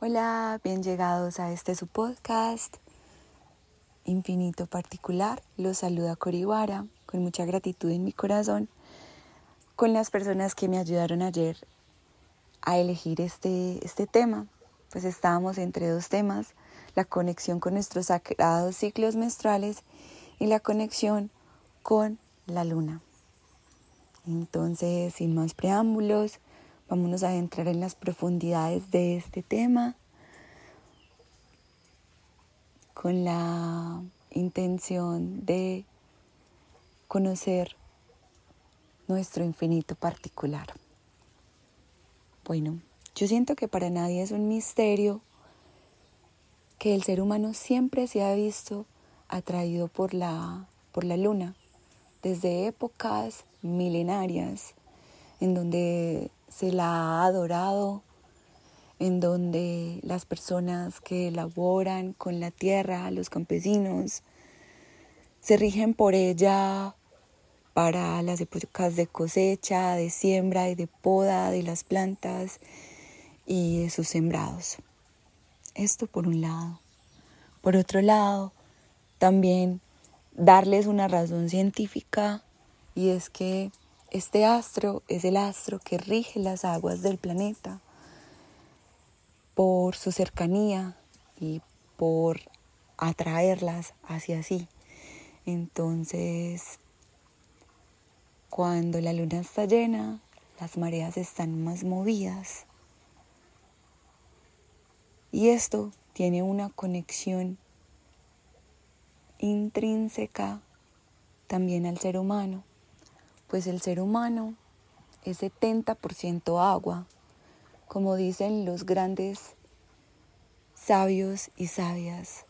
Hola, bien llegados a este su podcast infinito particular. Los saluda Coribara con mucha gratitud en mi corazón con las personas que me ayudaron ayer a elegir este, este tema. Pues estábamos entre dos temas, la conexión con nuestros sagrados ciclos menstruales y la conexión con la luna. Entonces, sin más preámbulos, vámonos a entrar en las profundidades de este tema con la intención de conocer nuestro infinito particular. Bueno, yo siento que para nadie es un misterio que el ser humano siempre se ha visto atraído por la, por la luna, desde épocas milenarias, en donde se la ha adorado, en donde las personas que laboran con la tierra, los campesinos, se rigen por ella para las épocas de cosecha, de siembra y de poda de las plantas y de sus sembrados. Esto por un lado. Por otro lado, también darles una razón científica y es que este astro es el astro que rige las aguas del planeta por su cercanía y por atraerlas hacia sí. Entonces, cuando la luna está llena, las mareas están más movidas. Y esto tiene una conexión intrínseca también al ser humano, pues el ser humano es 70% agua como dicen los grandes sabios y sabias.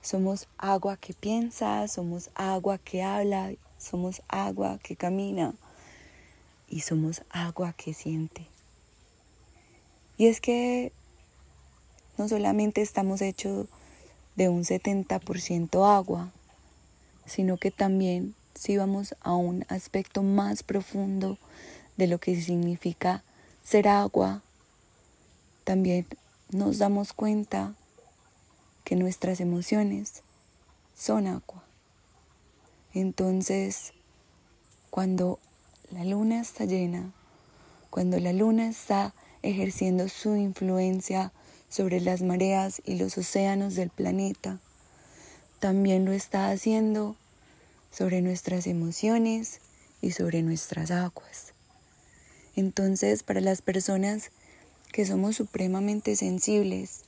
Somos agua que piensa, somos agua que habla, somos agua que camina y somos agua que siente. Y es que no solamente estamos hechos de un 70% agua, sino que también si vamos a un aspecto más profundo de lo que significa ser agua, también nos damos cuenta que nuestras emociones son agua. Entonces, cuando la luna está llena, cuando la luna está ejerciendo su influencia sobre las mareas y los océanos del planeta, también lo está haciendo sobre nuestras emociones y sobre nuestras aguas. Entonces, para las personas que somos supremamente sensibles,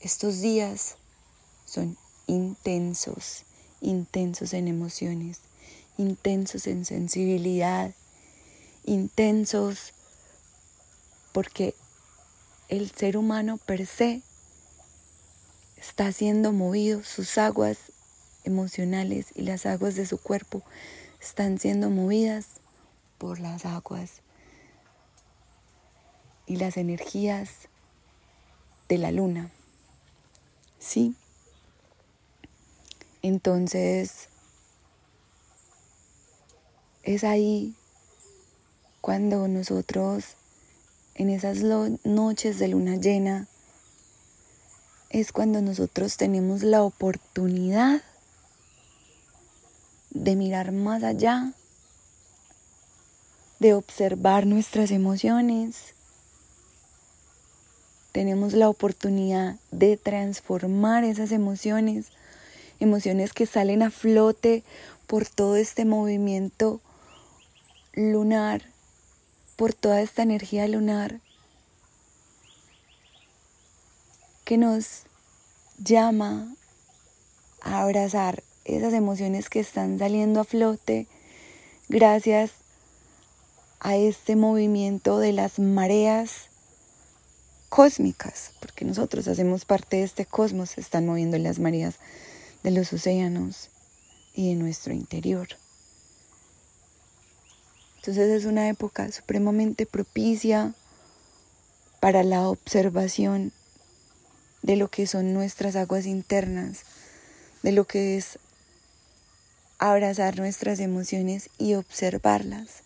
estos días son intensos, intensos en emociones, intensos en sensibilidad, intensos porque el ser humano per se está siendo movido, sus aguas emocionales y las aguas de su cuerpo están siendo movidas por las aguas y las energías de la luna. ¿Sí? Entonces, es ahí cuando nosotros, en esas noches de luna llena, es cuando nosotros tenemos la oportunidad de mirar más allá, de observar nuestras emociones, tenemos la oportunidad de transformar esas emociones, emociones que salen a flote por todo este movimiento lunar, por toda esta energía lunar que nos llama a abrazar esas emociones que están saliendo a flote gracias a este movimiento de las mareas cósmicas, porque nosotros hacemos parte de este cosmos, se están moviendo las mareas de los océanos y de nuestro interior. Entonces es una época supremamente propicia para la observación de lo que son nuestras aguas internas, de lo que es abrazar nuestras emociones y observarlas.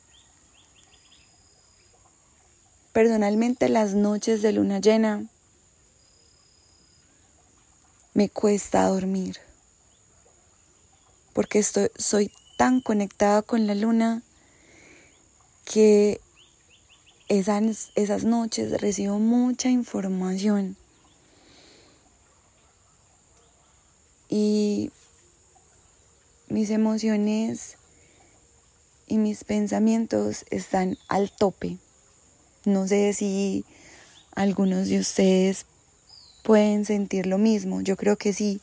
Personalmente las noches de luna llena me cuesta dormir. Porque estoy, soy tan conectada con la luna que esas, esas noches recibo mucha información. Y mis emociones y mis pensamientos están al tope. No sé si algunos de ustedes pueden sentir lo mismo. Yo creo que sí,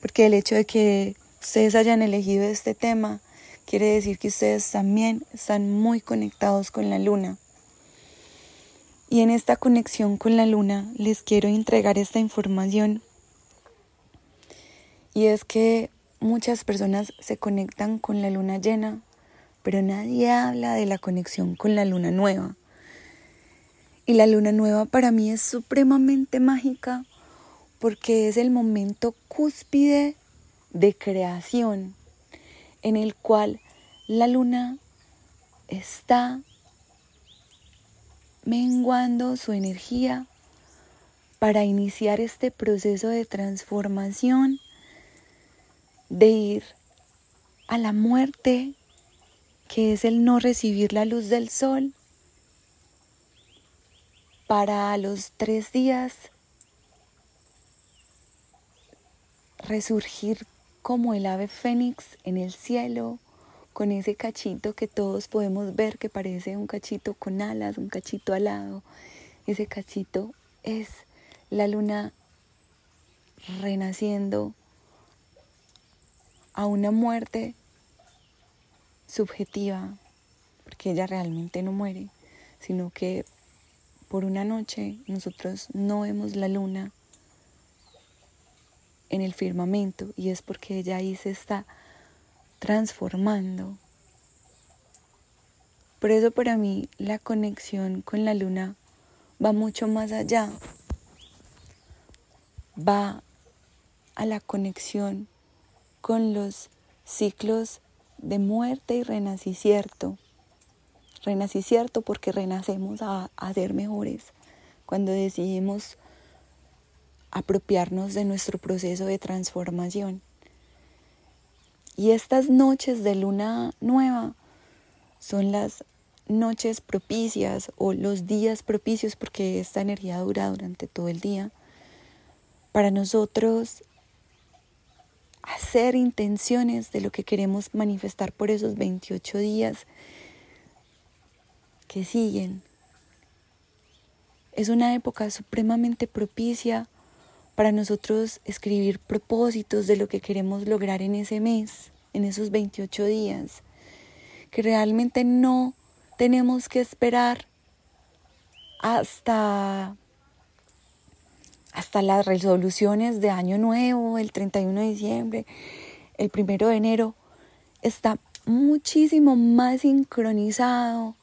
porque el hecho de que ustedes hayan elegido este tema quiere decir que ustedes también están muy conectados con la luna. Y en esta conexión con la luna les quiero entregar esta información. Y es que muchas personas se conectan con la luna llena, pero nadie habla de la conexión con la luna nueva. Y la luna nueva para mí es supremamente mágica porque es el momento cúspide de creación en el cual la luna está menguando su energía para iniciar este proceso de transformación, de ir a la muerte, que es el no recibir la luz del sol, para a los tres días resurgir como el ave fénix en el cielo, con ese cachito que todos podemos ver que parece un cachito con alas, un cachito alado. Ese cachito es la luna renaciendo a una muerte subjetiva, porque ella realmente no muere, sino que por una noche nosotros no vemos la luna en el firmamento y es porque ella ahí se está transformando. Por eso para mí la conexión con la luna va mucho más allá. Va a la conexión con los ciclos de muerte y renacimiento. Renacimiento porque renacemos a, a ser mejores cuando decidimos apropiarnos de nuestro proceso de transformación. Y estas noches de luna nueva son las noches propicias o los días propicios porque esta energía dura durante todo el día para nosotros hacer intenciones de lo que queremos manifestar por esos 28 días que siguen. Es una época supremamente propicia para nosotros escribir propósitos de lo que queremos lograr en ese mes, en esos 28 días, que realmente no tenemos que esperar hasta hasta las resoluciones de año nuevo, el 31 de diciembre, el 1 de enero, está muchísimo más sincronizado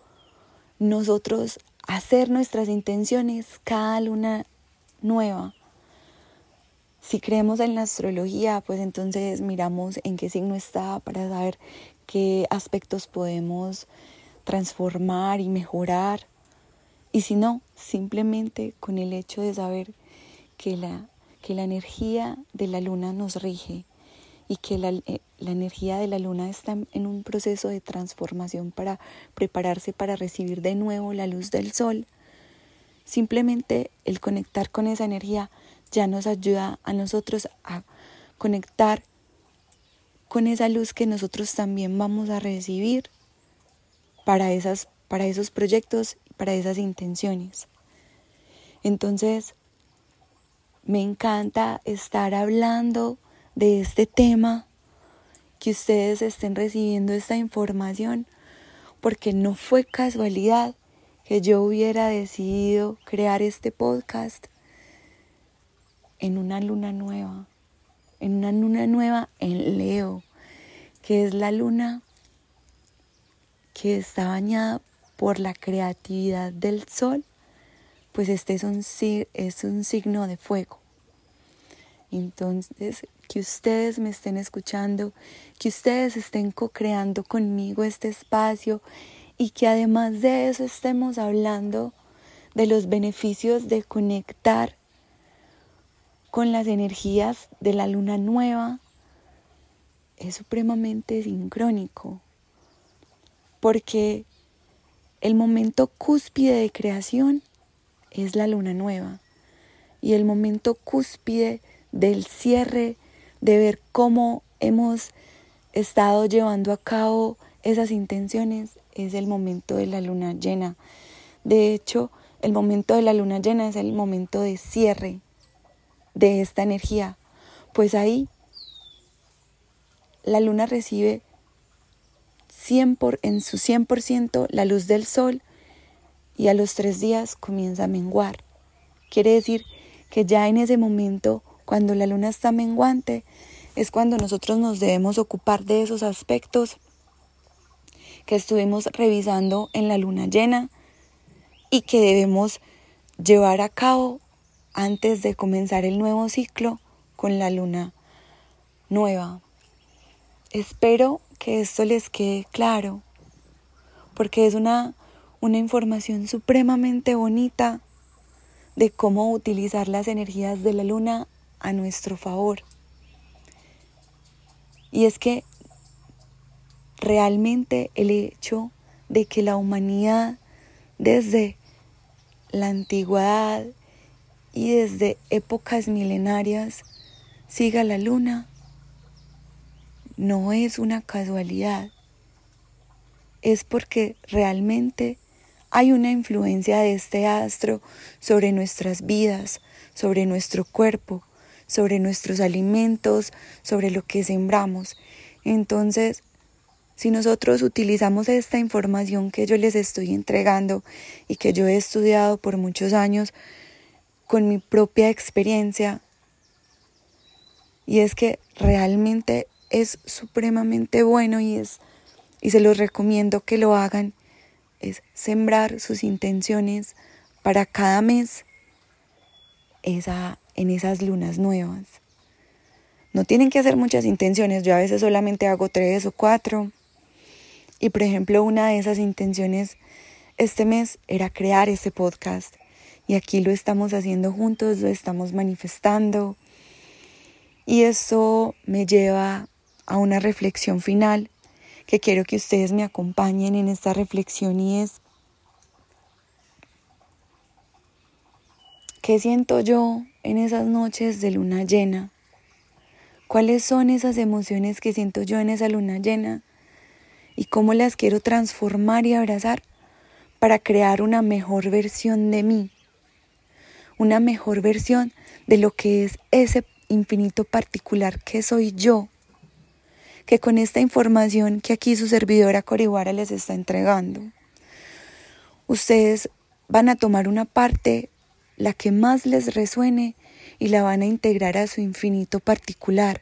nosotros hacer nuestras intenciones cada luna nueva si creemos en la astrología, pues entonces miramos en qué signo está para saber qué aspectos podemos transformar y mejorar. Y si no, simplemente con el hecho de saber que la, que la energía de la luna nos rige y que la, eh, la energía de la luna está en un proceso de transformación para prepararse para recibir de nuevo la luz del sol, simplemente el conectar con esa energía ya nos ayuda a nosotros a conectar con esa luz que nosotros también vamos a recibir para, esas, para esos proyectos, para esas intenciones. Entonces, me encanta estar hablando de este tema, que ustedes estén recibiendo esta información, porque no fue casualidad que yo hubiera decidido crear este podcast en una luna nueva, en una luna nueva en Leo, que es la luna que está bañada por la creatividad del sol, pues este es un, es un signo de fuego. Entonces, que ustedes me estén escuchando, que ustedes estén co-creando conmigo este espacio y que además de eso estemos hablando de los beneficios de conectar con las energías de la luna nueva es supremamente sincrónico, porque el momento cúspide de creación es la luna nueva y el momento cúspide del cierre, de ver cómo hemos estado llevando a cabo esas intenciones, es el momento de la luna llena. De hecho, el momento de la luna llena es el momento de cierre de esta energía, pues ahí la luna recibe 100 en su 100% la luz del sol y a los tres días comienza a menguar. Quiere decir que ya en ese momento, cuando la luna está menguante, es cuando nosotros nos debemos ocupar de esos aspectos que estuvimos revisando en la luna llena y que debemos llevar a cabo antes de comenzar el nuevo ciclo con la luna nueva. Espero que esto les quede claro, porque es una, una información supremamente bonita de cómo utilizar las energías de la luna a nuestro favor. Y es que realmente el hecho de que la humanidad desde la antigüedad y desde épocas milenarias siga la luna, no es una casualidad, es porque realmente hay una influencia de este astro sobre nuestras vidas, sobre nuestro cuerpo, sobre nuestros alimentos, sobre lo que sembramos. Entonces, si nosotros utilizamos esta información que yo les estoy entregando y que yo he estudiado por muchos años, con mi propia experiencia y es que realmente es supremamente bueno y es y se los recomiendo que lo hagan es sembrar sus intenciones para cada mes esa, en esas lunas nuevas. No tienen que hacer muchas intenciones, yo a veces solamente hago tres o cuatro. Y por ejemplo, una de esas intenciones este mes era crear este podcast y aquí lo estamos haciendo juntos, lo estamos manifestando. Y eso me lleva a una reflexión final que quiero que ustedes me acompañen en esta reflexión y es, ¿qué siento yo en esas noches de luna llena? ¿Cuáles son esas emociones que siento yo en esa luna llena? ¿Y cómo las quiero transformar y abrazar para crear una mejor versión de mí? una mejor versión de lo que es ese infinito particular que soy yo, que con esta información que aquí su servidora Corihuara les está entregando, ustedes van a tomar una parte, la que más les resuene, y la van a integrar a su infinito particular,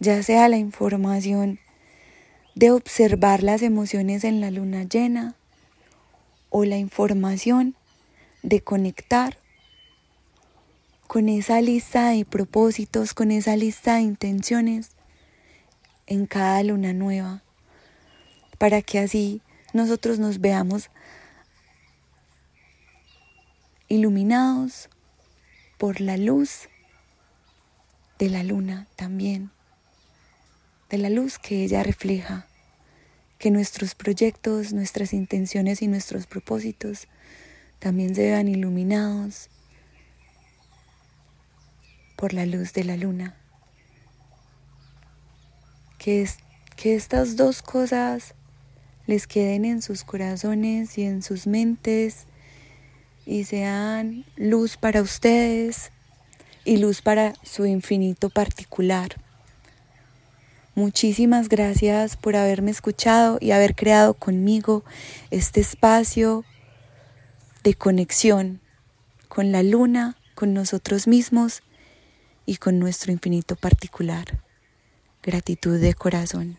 ya sea la información de observar las emociones en la luna llena o la información de conectar con esa lista de propósitos, con esa lista de intenciones en cada luna nueva, para que así nosotros nos veamos iluminados por la luz de la luna también, de la luz que ella refleja, que nuestros proyectos, nuestras intenciones y nuestros propósitos también se vean iluminados por la luz de la luna. Que, es, que estas dos cosas les queden en sus corazones y en sus mentes y sean luz para ustedes y luz para su infinito particular. Muchísimas gracias por haberme escuchado y haber creado conmigo este espacio de conexión con la luna, con nosotros mismos y con nuestro infinito particular. Gratitud de corazón.